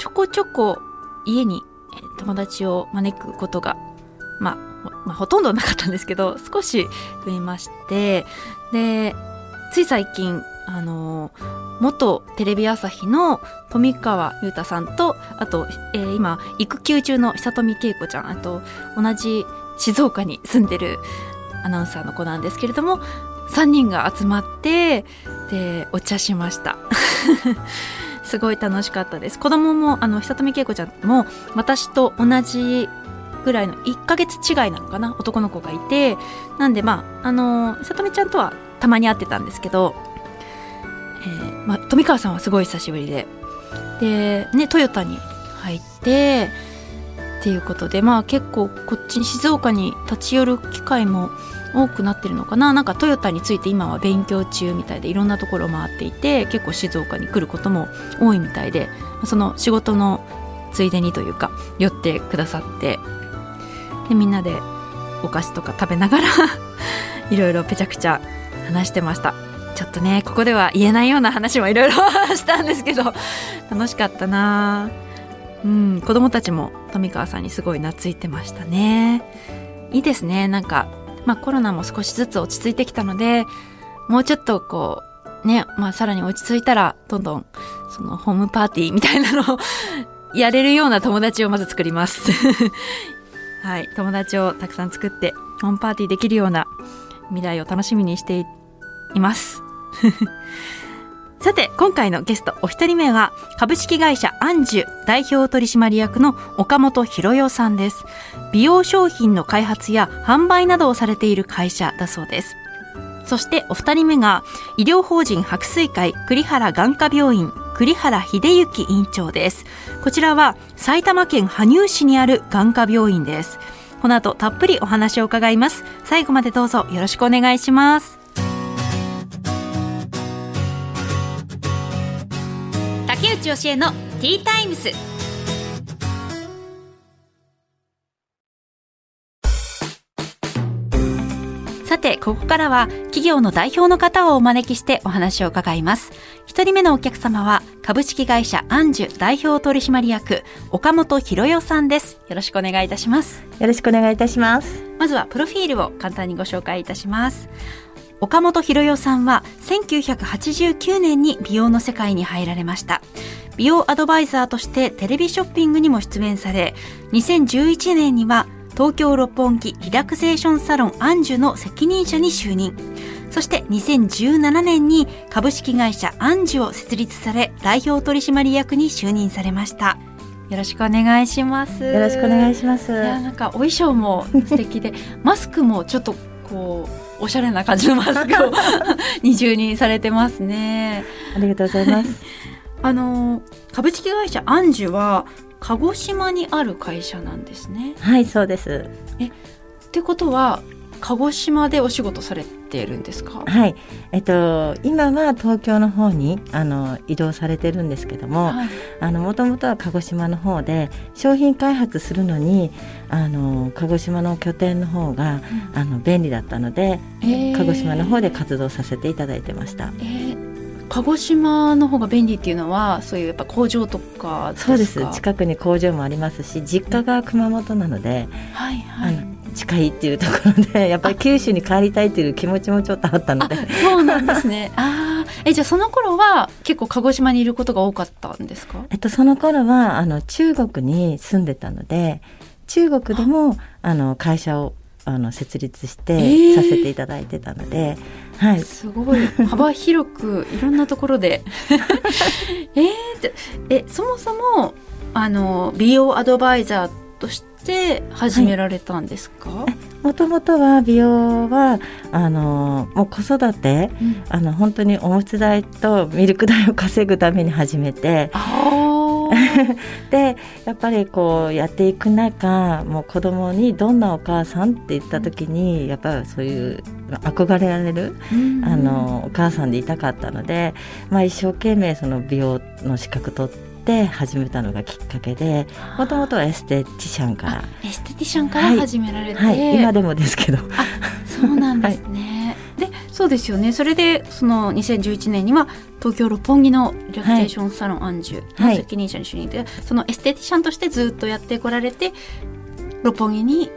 ちょこちょこ家に友達を招くことが、まあ、まあ、ほとんどなかったんですけど、少し増えまして、で、つい最近、あの元テレビ朝日の富川裕太さんとあと、えー、今育休中の久富恵子ちゃんあと同じ静岡に住んでるアナウンサーの子なんですけれども3人が集まってでお茶しました。すごい楽しかったです。子供もあの久富恵子ちゃんも私と同じぐらいの1ヶ月違いなのかな？男の子がいて。なんでまああの久富ちゃんとはたまに会ってたんですけどえーまあ、富川さんはすごい久しぶりで。で、ね、トヨタに入ってっていうことでまあ結構こっちに静岡に立ち寄る機会も多くなってるのかな？なんかトヨタについて今は勉強中みたいでいろんなところを回っていて結構静岡に来ることも多いみたいでその仕事のついでにというか寄ってくださってでみんなでお菓子とか食べながら いろいろぺちゃくちゃ話してました。ちょっとねここでは言えないような話もいろいろしたんですけど 楽しかったな。うん子供たちも富川さんにすごい懐いてましたね。いいですね。なんかまあコロナも少しずつ落ち着いてきたのでもうちょっとこうねまあさらに落ち着いたらどんどんそのホームパーティーみたいなのを やれるような友達をまず作ります。はい。友達をたくさん作ってホームパーティーできるような未来を楽しみにしています。さて今回のゲストお一人目は株式会社アンジュ代表取締役の岡本博代さんです。美容商品の開発や販売などをされている会社だそうです。そしてお二人目が医療法人白水会栗原眼科病院栗原秀幸院長です。こちらは埼玉県羽生市にある眼科病院です。この後たっぷりお話を伺います。最後までどうぞよろしくお願いします。内義恵のティータイムス。さてここからは企業の代表の方をお招きしてお話を伺います。一人目のお客様は株式会社アンジュ代表取締役岡本博代さんです。よろしくお願いいたします。よろしくお願いいたします。まずはプロフィールを簡単にご紹介いたします岡本博代さんは1989年に美容の世界に入られました。美容アドバイザーとしてテレビショッピングにも出演され2011年には東京六本木リラクゼーションサロンアンジュの責任者に就任。そして2017年に株式会社アンジュを設立され代表取締役に就任されました。よろしくお願いします。よろしくお願いします。いやなんかお衣装も素敵で マスクもちょっとこうおしゃれな感じのマスクを 二重にされてますね。ありがとうございます。あの株式会社アンジュは鹿児島にある会社なんですね。はいそうです。えってことは鹿児島でお仕事されてるんですか？はい。えっと今は東京の方にあの移動されてるんですけども、はい、あのもともとは鹿児島の方で商品開発するのにあの鹿児島の拠点の方が、うん、あの便利だったので、えー、鹿児島の方で活動させていただいてました。えー鹿児島の方が便利っていうのはそういうやっぱ工場とか？そうです。近くに工場もありますし実家が熊本なので、はいはい、あの近いっていうところでやっぱり九州に帰りたいっていう気持ちもちょっとあったので。そうなんですね。あえじゃあその頃は結構鹿児島にいることが多かったんですか？えっとその頃はあの中国に住んでたので中国でもあ。の会社をあの設立してさせていただいてたので、えー、はい、すごい。幅広くいろんなところで。えー、えそもそもあの美容アドバイザーとして始められたんですか、もともとは美容はあのもう子育て、うん、あの本当におむつ代とミルク代を稼ぐために始めて。でやっぱりこうやっていく中もう子供にどんなお母さんって言った時にやっぱりそういう憧れられる、あのお母さんでいたかったので、まあ、一生懸命その美容の資格取って。始めたのがきっかけでもともとはエステティシャンから。エステティシャンから始められて、はい。はい、今でもですけど。そうなんですね、はい、でそうですよね。それでその2011年には東京六本木のリラクゼーションサロンアンジュの責任者に就任で、そのエステティシャンとしてずっとやってこられて六本木に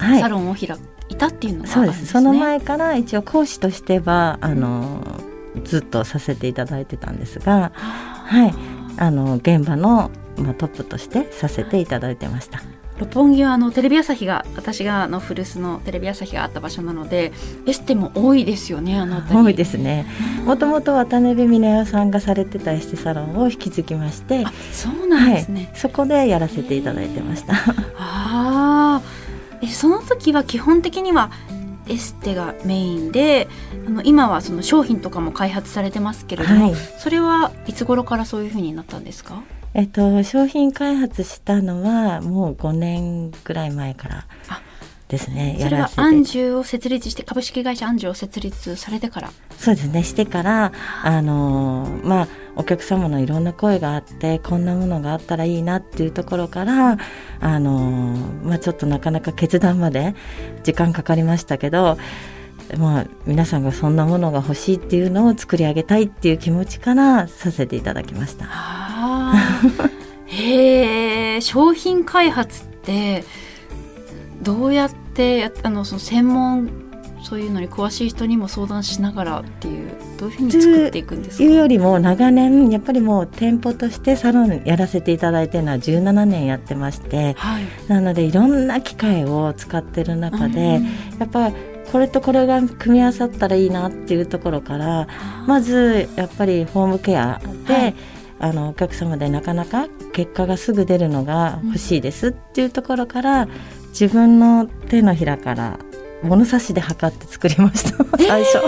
サロンを開く、いたっていうのが、ね、そうです。その前から一応講師としてはあのずっとさせていただいてたんですが、はい、あの現場の、まあ、トップとしてさせていただいてました。六本木はあのテレビ朝日が私があの古巣のテレビ朝日があった場所なのでエステも多いですよねあの多いですね。もともと渡辺美奈代さんがされてたエステサロンを引き継ぎましてそうなんですね、はい、そこでやらせていただいてました。ああその時は基本的にはエステがメインであの今はその商品とかも開発されてますけれども、はい、それはいつ頃からそういうふうになったんですか？えっと、商品開発したのはもう5年ぐらい前からですね。それはアンジュを設立して株式会社アンジュを設立されてから。そうですね。してからあのまあお客様のいろんな声があってこんなものがあったらいいなっていうところからあのまあちょっとなかなか決断まで時間かかりましたけどまあ、皆さんがそんなものが欲しいっていうのを作り上げたいっていう気持ちからさせていただきました。へえ商品開発ってどうやってあのその専門そういうのに詳しい人にも相談しながらっていうどういうふうに作っていくんですか？いうよりも長年やっぱりもう店舗としてサロンやらせていただいてるのは17年やってまして、はい、なのでいろんな機械を使ってる中で、やっぱこれとこれが組み合わさったらいいなっていうところからまずやっぱりホームケアで、はい、あのお客様でなかなか結果がすぐ出るのが欲しいですっていうところから、自分の手のひらから物差しで測って作りました。最初。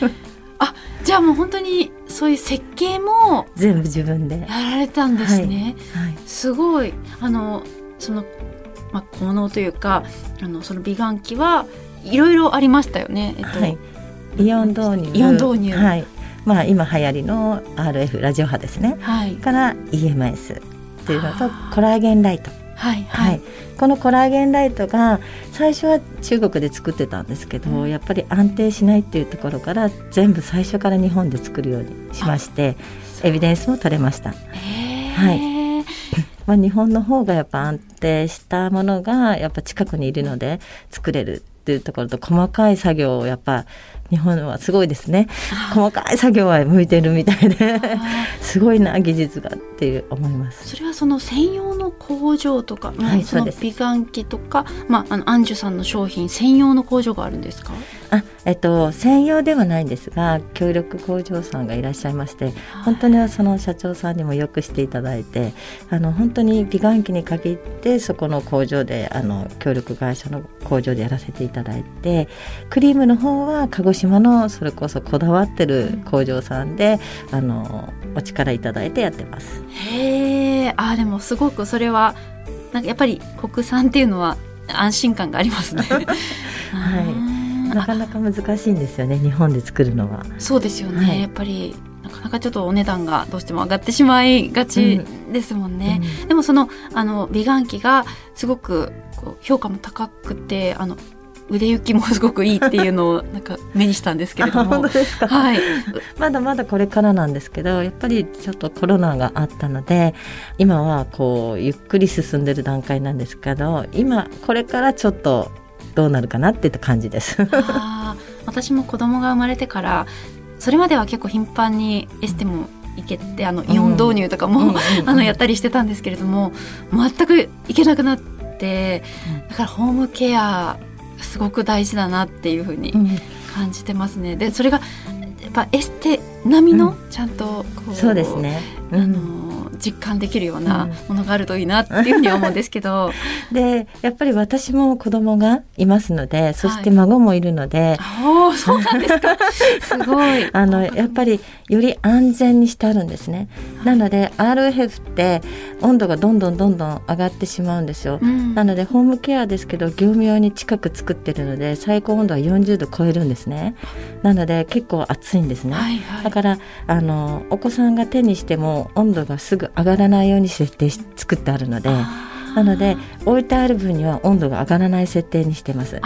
えー、あじゃあもう本当にそういう設計も全部自分で。やられたんですね。はい。はい、すごい。あのそのまあ、効能というかあのその美顔器はいろいろありましたよね。えっと、はい、イオン導入。イオン導入、はい。まあ、今流行りの RF ラジオ波ですね、はい、から EMS っていうのとコラーゲンライト。はい、はい、はい、このコラーゲンライトが最初は中国で作ってたんですけど、うん、やっぱり安定しないっていうところから全部最初から日本で作るようにしましてエビデンスも取れました。はい。まあ、日本の方がやっぱ安定したものがやっぱ近くにいるので作れるっていうところと細かい作業をやっぱ日本はすごいですね。細かい作業は向いてるみたいで。すごいな技術がっていう思います。それはその専用の工場とか、はい、その美顔器とか、まあ、あのアンジュさんの商品専用の工場があるんですか？あ、えっと、専用ではないんですが協力工場さんがいらっしゃいまして本当にその社長さんにもよくしていただいてあの本当に美顔器に限ってそこの工場であの協力会社の工場でやらせていただいてクリームの方は鹿児島のそれこそこだわってる工場さんで、うん、あのお力いただいてやってます。へえあでもすごくそれはなんかやっぱり国産っていうのは安心感がありますね。はいなかなか難しいんですよね日本で作るのは。そうですよね、はい、やっぱりなかなかちょっとお値段がどうしても上がってしまいがちですもんね。うん。うん、でもそのあの美顔器がすごくこう評価も高くてあの腕行きもすごくいいっていうのを なんか目にしたんですけれども。はい、まだまだこれからなんですけどやっぱりちょっとコロナがあったので今はこうゆっくり進んでる段階なんですけど今これからちょっとどうなるかなっていった感じです。私も子供が生まれてからそれまでは結構頻繁にエステも行けてあのイオン導入とかも、あのやったりしてたんですけれども全く行けなくなってだからホームケアすごく大事だなっていうふうに感じてますね。でそれがやっぱエステ並みのちゃんとこう、そうですね、あの実感できるようなものがあるといいなっていうふうに思うんですけど、うん、でやっぱり私も子供がいますのでそして孫もいるので、はい、おそうなんですか。すごい。あのやっぱりより安全にしてあるんですね、なので RF って温度がどんどんどんどん上がってしまうんですよ、うん、なのでホームケアですけど業務用に近く作ってるので最高温度は40度超えるんですね。なので結構暑いんですね、はいはい、だからあのお子さんが手にしても温度がすぐ上がらないように設定し作ってあるのでなので置いてある分には温度が上がらない設定にしてます。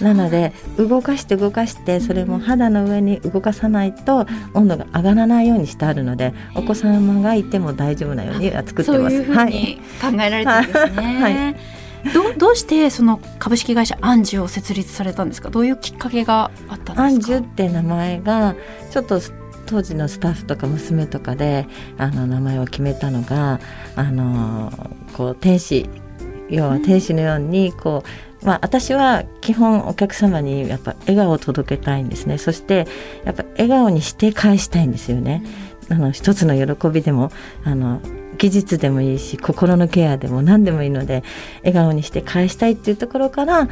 なので動かして動かしてそれも肌の上に動かさないと温度が上がらないようにしてあるのでお子様がいても大丈夫なように作ってます。そういうふうに考えられてるんですね。はい。どどうしてその株式会社アンジュを設立されたんですか？どういうきっかけがあったんですか？アンジュって名前がちょっと当時のスタッフとか娘とかであの名前を決めたのがあのこう天使要は天使のようにこう、まあ、私は基本お客様にやっぱ笑顔を届けたいんですね。そしてやっぱ笑顔にして返したいんですよね。あの一つの喜びでもあの技術でもいいし心のケアでも何でもいいので笑顔にして返したいっていうところから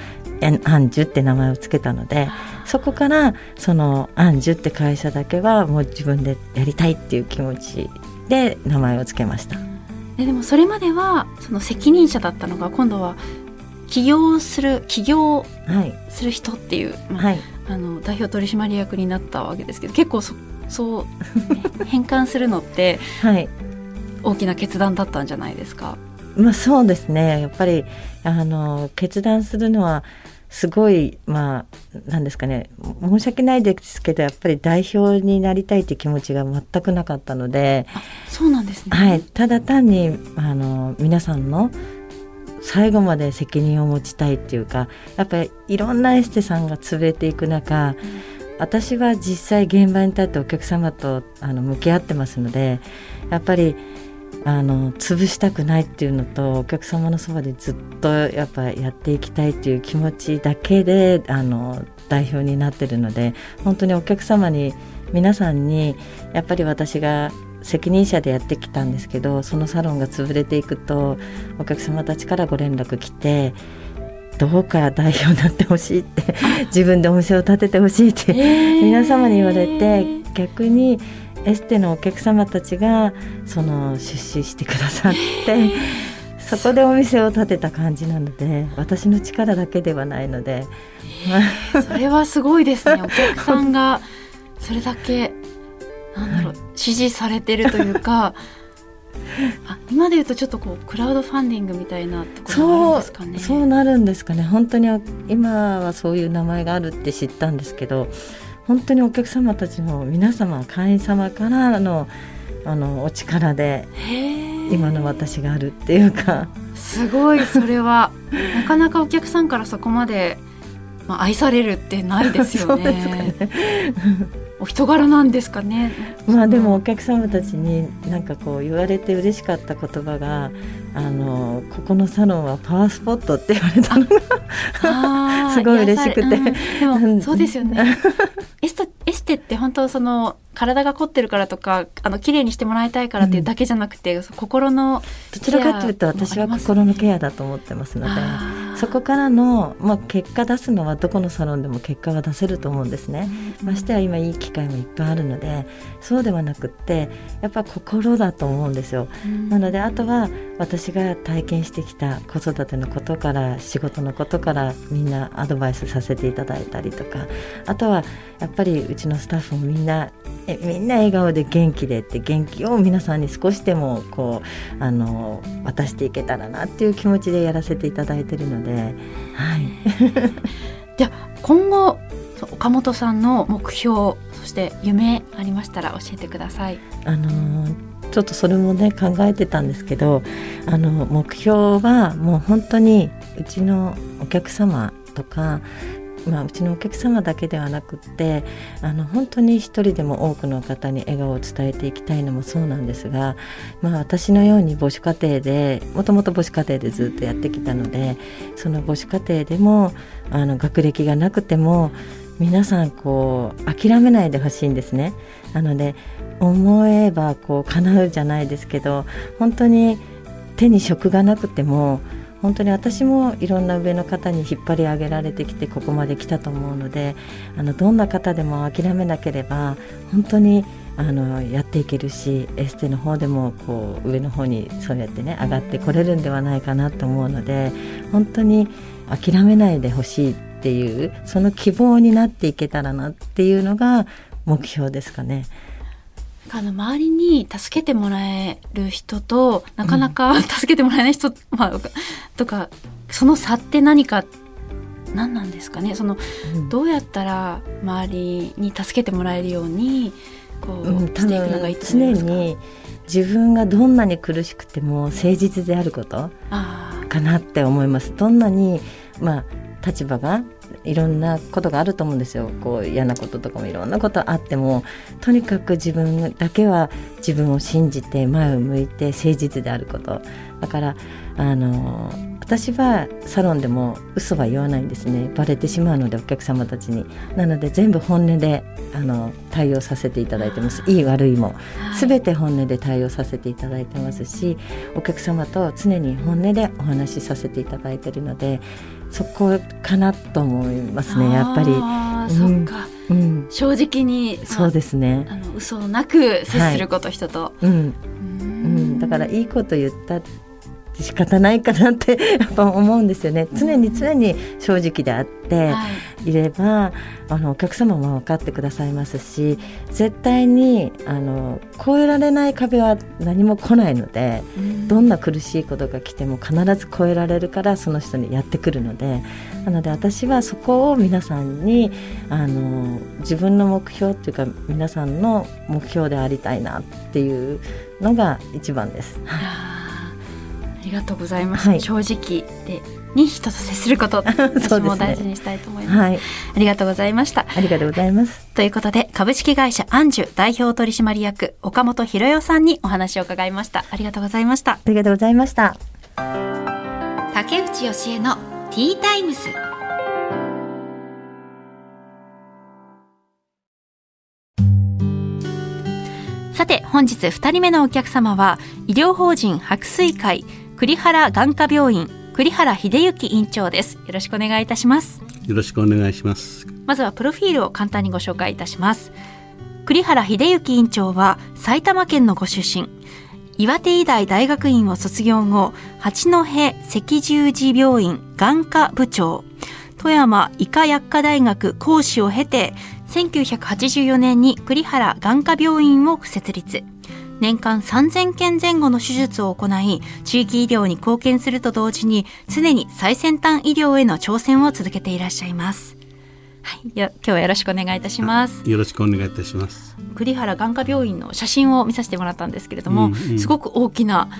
アンジュって名前を付けたのでそこからそのアンジュって会社だけはもう自分でやりたいっていう気持ちで名前を付けました。ででもそれまではその責任者だったのが今度は起業する起業する人っていう、まあ、はい、あの代表取締役になったわけですけど結構そそう変換するのって、はい、大きな決断だったんじゃないですか？まあ、そうですね。やっぱりあの決断するのはすごいまあなんですかね。申し訳ないですけどやっぱり代表になりたいって気持ちが全くなかったのでそうなんですね、はい、ただ単にあの皆さんの最後まで責任を持ちたいっていうかやっぱりいろんなエステさんが潰れていく中、うん私は実際現場に立ってお客様とあの向き合ってますのでやっぱりあの潰したくないっていうのとお客様のそばでずっとやっぱやっていきたいっていう気持ちだけであの代表になってるので本当にお客様に皆さんにやっぱり私が責任者でやってきたんですけどそのサロンが潰れていくとお客様たちからご連絡来てどうか代表になってほしいって自分でお店を建ててほしいって皆様に言われて逆にエステのお客様たちがその出資してくださって そこでお店を建てた感じなので私の力だけではないので。それはすごいですね。お客さんがそれだけなんだろう、支持されてるというか あ今で言うとちょっとこうクラウドファンディングみたいなところなんですかね。そうなるんですかね。本当に今はそういう名前があるって知ったんですけど本当にお客様たちも皆様会員様からのあのお力で今の私があるっていうか。すごいそれは。なかなかお客さんからそこまで、まあ、愛されるってないですよね。お人柄なんですかね。まあでもお客様たちになんかこう言われて嬉しかった言葉があのここのサロンはパワースポットって言われたのが すごい嬉しくて、うん、でもそうですよね。エステエステって本当その体が凝ってるからとかあの綺麗にしてもらいたいからっていうだけじゃなくて、うん、心のどちらかというと私は心のケアだと思ってますのでそこからの、まあ、結果出すのはどこのサロンでも結果は出せると思うんですね、うん、ましては今いい機会もいっぱいあるのでそうではなくってやっぱ心だと思うんですよ、うん、なのであとは私が体験してきた子育てのことから仕事のことからみんなアドバイスさせていただいたりとかあとはやっぱりうちのスタッフもみんなえみんな笑顔で元気でって元気を皆さんに少しでもこうあの渡していけたらなっていう気持ちでやらせていただいてるので、はい、じゃ今後岡本さんの目標そして夢ありましたら教えてください。あのちょっとそれもね考えてたんですけどあの目標はもう本当にうちのお客様とかまあ、うちのお客様だけではなくってあの本当に一人でも多くの方に笑顔を伝えていきたいのもそうなんですが、まあ、私のように母子家庭でもともと母子家庭でずっとやってきたのでその母子家庭でもあの学歴がなくても皆さんこう諦めないでほしいんですね。なので思えばこう叶うじゃないですけど本当に手に職がなくても本当に私もいろんな上の方に引っ張り上げられてきてここまで来たと思うのであのどんな方でも諦めなければ本当にあのやっていけるしエステの方でもこう上の方にそうやってね上がってこれるんではないかなと思うので本当に諦めないでほしいっていうその希望になっていけたらなっていうのが目標ですかね。あの周りに助けてもらえる人となかなか助けてもらえない人、うん、まあ、とかその差って何か何なんですかね？その、うん、どうやったら周りに助けてもらえるようにこう、うん、していくのがいいと思いますか？常に自分がどんなに苦しくても誠実であることかなって思います。どんなにまあ立場がいろんなことがあると思うんですよ。こう嫌なこととかもいろんなことあってもとにかく自分だけは自分を信じて前を向いて誠実であること。だからあの私はサロンでも嘘は言わないんですね。バレてしまうのでお客様たちに。なので全部本音であの対応させていただいてます。いい悪いも。全て本音で対応させていただいてますしお客様と常に本音でお話しさせていただいているのでそこかなと思いますねやっぱり。あうん、そっか、うん、正直にそうですね。あの嘘なく接すること、はい、人と、うん、うん、だからいいこと言った仕方ないかなって やっぱ思うんですよね。常に常に正直であってい。れば、はい、あのお客様も分かってくださいますし絶対にあの越えられない壁は何も来ないので、どんな苦しいことが来ても必ず越えられるからその人にやってくるのでなので私はそこを皆さんにあの自分の目標っていうか皆さんの目標でありたいなっていうのが一番です。ありがとうございます。はい、正直でに人と接すること、私も大事にしたいと思います。はい、ありがとうございました。ありがとうございます。ということで、株式会社アンジュ代表取締役岡本博代さんにお話を伺いました。ありがとうございました。ありがとうございました。竹内義恵のティータイムス。さて本日2人目のお客様は医療法人白水会栗原眼科病院栗原秀幸院長です。よろしくお願いいたします。よろしくお願いします。まずはプロフィールを簡単にご紹介いたします。栗原秀幸院長は埼玉県のご出身。岩手医大大学院を卒業後八戸赤十字病院眼科部長。富山医科薬科大学講師を経て1984年に栗原眼科病院を設立年間3000件前後の手術を行い、地域医療に貢献すると同時に、常に最先端医療への挑戦を続けていらっしゃいます。はい、今日はよろしくお願いいたします。よろしくお願いいたします。栗原眼科病院の写真を見させてもらったんですけれども、うんうん、すごく大きな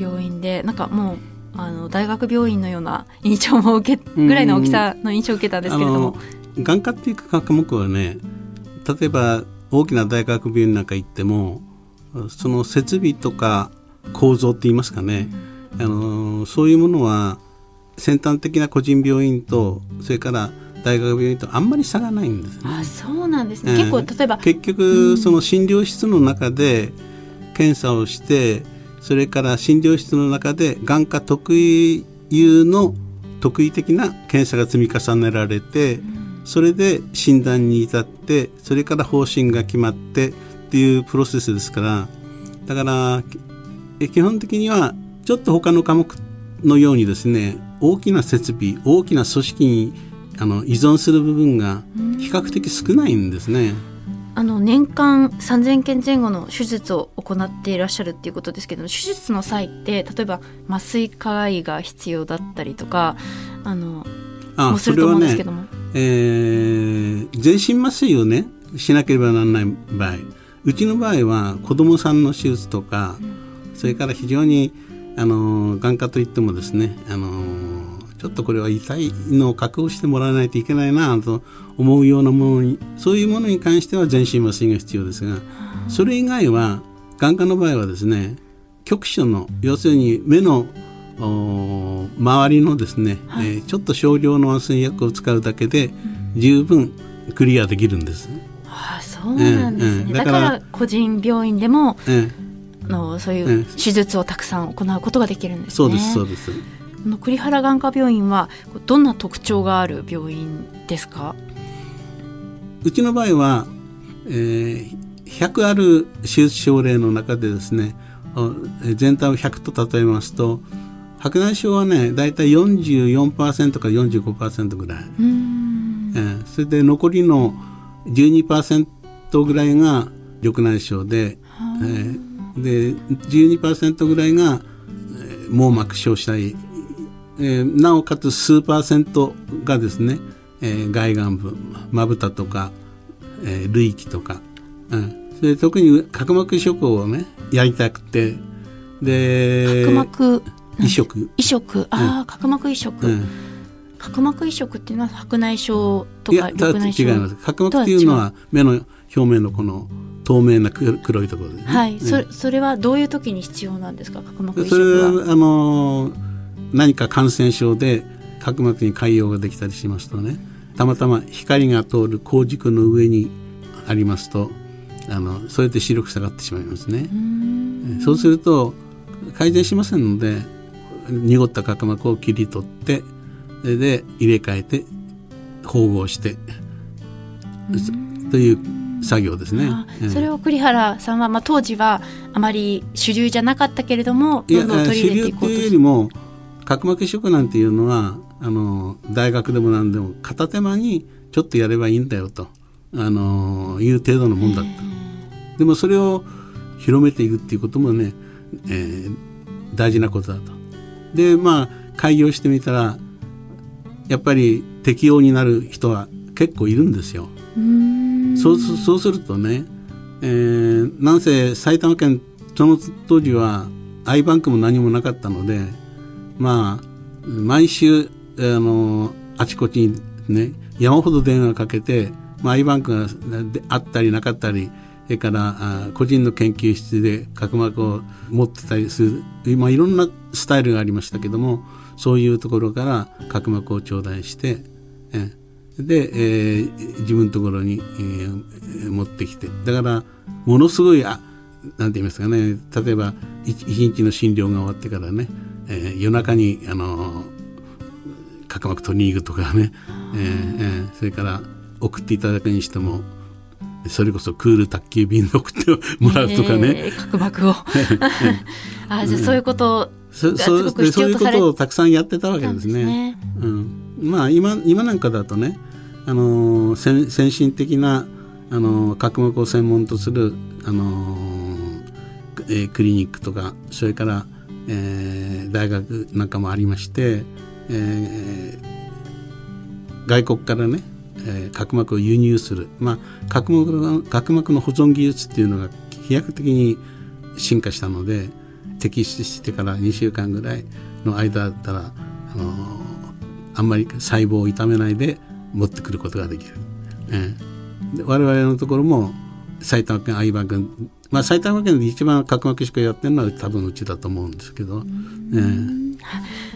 病院で、なんかもう。あの大学病院のような印象も受けぐらいの大きさの印象を受けたんですけれども、眼科っていう科目はね例えば大きな大学病院なんか行ってもその設備とか構造って言いますかね、あのそういうものは先端的な個人病院とそれから大学病院とあんまり差がないんですね。あそうなんですね、えー、結構例えば結局その診療室の中で検査をして、それから診療室の中で眼科特有の特異的な検査が積み重ねられて、それで診断に至ってそれから方針が決まってっていうプロセスですからだから基本的にはちょっと他の科目のようにですね大きな設備大きな組織にあの依存する部分が比較的少ないんですね。あの年間3000件前後の手術を行っていらっしゃるっていうことですけど手術の際って例えば麻酔科医が必要だったりとかあのあもすると思うんですけども、ねえー、全身麻酔をねしなければならない場合うちの場合は子どもさんの手術とか、それから非常にあの眼科といってもですねあのちょっとこれは痛いのを確保してもらわないといけないなと思うようなものにそういうものに関しては全身麻酔が必要ですがそれ以外は眼科の場合はですね局所の要するに目の周りのですね、はい、えー、ちょっと少量の麻酔薬を使うだけで十分クリアできるんです。ああそうなんですね、ええだからら個人病院でものそういえう手術をたくさん行うことができるんですね。そうですそうです。この栗原眼科病院はどんな特徴がある病院ですか？うちの場合は、えー、100ある手術症例の中でですね全体を100と例えますと白内障はね大体44%から45%ぐらい、うーんえーそれで残りの12%ぐらいが緑内障で、えーで12%ぐらいが、えー網膜症したり、えーなおかつ数パーセントがですね、えー外眼部まぶたとか、えー類器とか、うん、それで特に角膜移植をねやりたくて。で角膜移植、移植。ああ、角膜移植、うん、角膜移植っていうのは白内障とか緑内障違います。角膜っていうのは目の表面のこの透明な黒黒いところですね、はい、うんそれそれはどういう時に必要なんですか？角膜移それ植は。はあの何か感染症で角膜に潰瘍ができたりしますとね。たまたま光が通る光軸の上にありますとあのそれで視力下がってしまいますね。そうすると改善しませんので濁った角膜を切り取ってそれで入れ替えて縫合してという作業ですねあ。うんそれを栗原さんは、まあ、当時はあまり主流じゃなかったけれどもどんどん取り入れてい主流っていうよりも角膜移植なんていうのはあの大学でも何でも片手間にちょっとやればいいんだよとあのいう程度のもんだった。でもそれを広めていくっていうこともね、えー大事なことだと。でまあ開業してみたらやっぱり適用になる人は結構いるんですよ。うそうすそうするとね、えーなんせ埼玉県その当時は i バンクも何もなかったのでまあ毎週あのあちこちにね山ほど電話かけて、まあ、i バンクがであったりなかったりそれからあ個人の研究室で角膜を持ってたりする、まあ、いろんなスタイルがありましたけどもそういうところから角膜を頂戴して、えで、えー自分のところに、えー持ってきて。だからものすごいあなんて言いますかね。例えば一一日の診療が終わってからね、えー夜中にあの角膜取りに行くとかね、えーえー。それから送っていただくにしてもそれこそクール宅急便で送ってもらうとかね、えー角膜を。あじゃあそういうことそうそういうこ要とをたくさんやってたわけですね。ね。うん、まあ今今なんかだとね、あのー先先進的な、あのー角膜を専門とする、あのーえークリニックとかそれから、えー大学なんかもありまして、えー外国からね、えー角膜を輸入する、まあ、角膜の角膜の保存技術っていうのが飛躍的に進化したので摘出してから2週間ぐらいの間だったら、あのーあんまり細胞を傷めないで持ってくることができる。ええ。で我々のところも埼玉県相葉郡、まあ、埼玉県で一番角膜しかやってるのは多分うちだと思うんですけど、え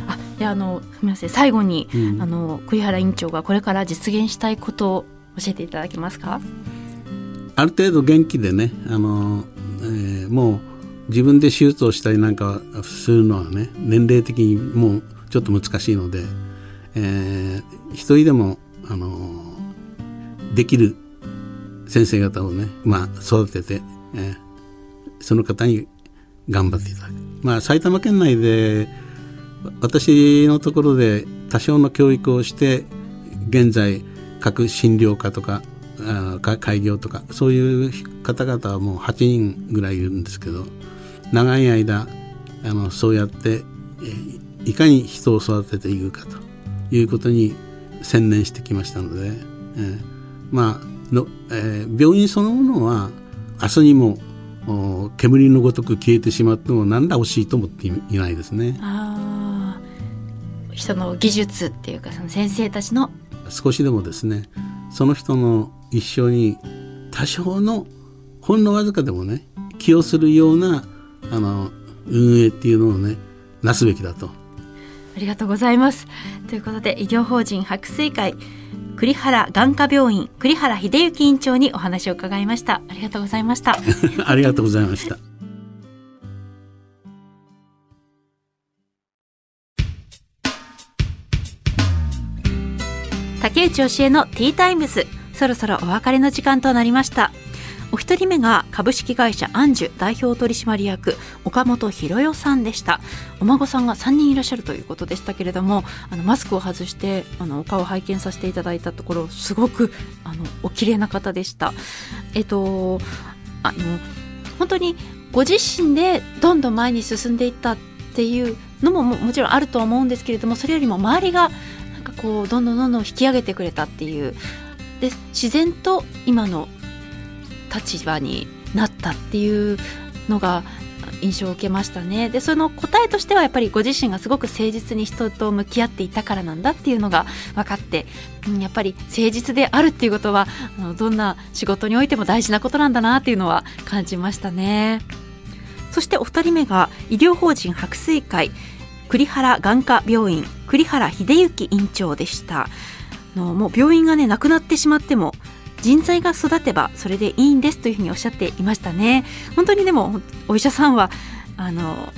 あであのすみません。最後に、うん。あの栗原院長がこれから実現したいことを教えていただけますか？ある程度元気でね、あのえーもう自分で手術をしたりなんかするのはね年齢的にもうちょっと難しいので、えー一人でも、あのできる先生方をね、まあ、育てて、えーその方に頑張っていただく。まあ、埼玉県内で私のところで多少の教育をして現在各診療科とか開業とかそういう方々はもう8人ぐらいいるんですけど長い間あのそうやって、えーいかに人を育てていくかということに専念してきましたので、えーまあの、えー病院そのものは明日にもお煙のごとく消えてしまっても何ら惜しいと思っていいないですね。あー人の技術っていうかその先生たちの少しでもですねその人の一生に多少のほんのわずかでもね寄与するようなあの運営っていうのをねなすべきだと。ありがとうございます。ということで医療法人白水会栗原眼科病院栗原秀幸院長にお話を伺いました。ありがとうございました。ありがとうございました。竹内教えのティータイムスそろそろお別れの時間となりましたお一人目が株式会社アンジュ代表取締役岡本博代さんでした。お孫さんが3人いらっしゃるということでしたけれどもあのマスクを外してあのお顔を拝見させていただいたところすごくあのお綺麗な方でした。えっとあの本当にご自身でどんどん前に進んでいったっていうのももちろんあるとは思うんですけれどもそれよりも周りがなんかこうどんどんどんどん引き上げてくれたっていう。で自然と今の立場になったっていうのが印象を受けましたね。でその答えとしてはやっぱりご自身がすごく誠実に人と向き合っていたからなんだっていうのが分かって、うん、やっぱり誠実であるっていうことはあのどんな仕事においても大事なことなんだなっていうのは感じましたね。そしてお二人目が医療法人白水会栗原眼科病院栗原秀幸院長でした。のもう病院がねなくなってしまっても人材が育てばそれでいいんですというふうにおっしゃっていましたね。本当にでもお医者さんはあの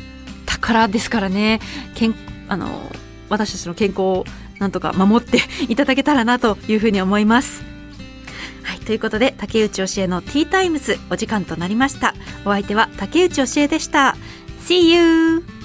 宝ですからね。けんあの私たちの健康をなんとか守っていただけたらなというふうに思います。はいということで竹内教えのティータイムズお時間となりました。お相手は竹内教えでした。See you!